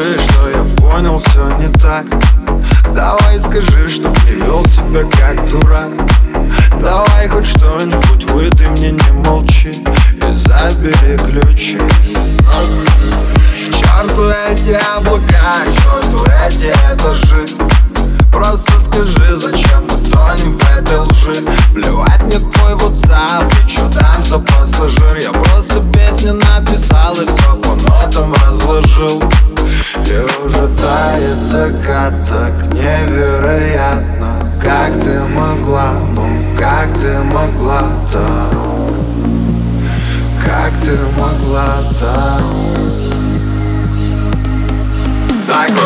Скажи, что я понял все не так. Давай скажи, чтоб не вел себя как дурак. Давай хоть что-нибудь выдай мне, не молчи И забери ключи. Черту эти облака, черту эти этажи. Просто скажи, зачем мы тонем в этой лжи? Плевать мне твой WhatsApp и чё там за пассажир. Я просто песню написал и все по нотам разложил закат так невероятно. Как ты могла, ну как ты могла так? Как ты могла так? Закрой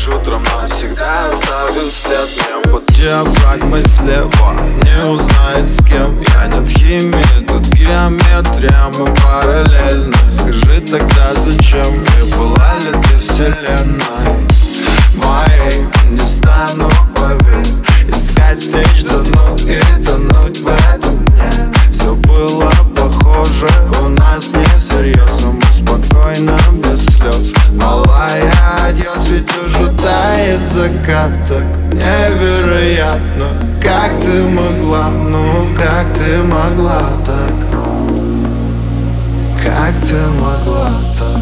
лишь утром, но всегда оставлю след. Мне под диафрагмой слева Не узнает с кем Я нет химии, Так невероятно. Как ты могла, ну как ты могла так? Как ты могла так?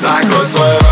Закрой свой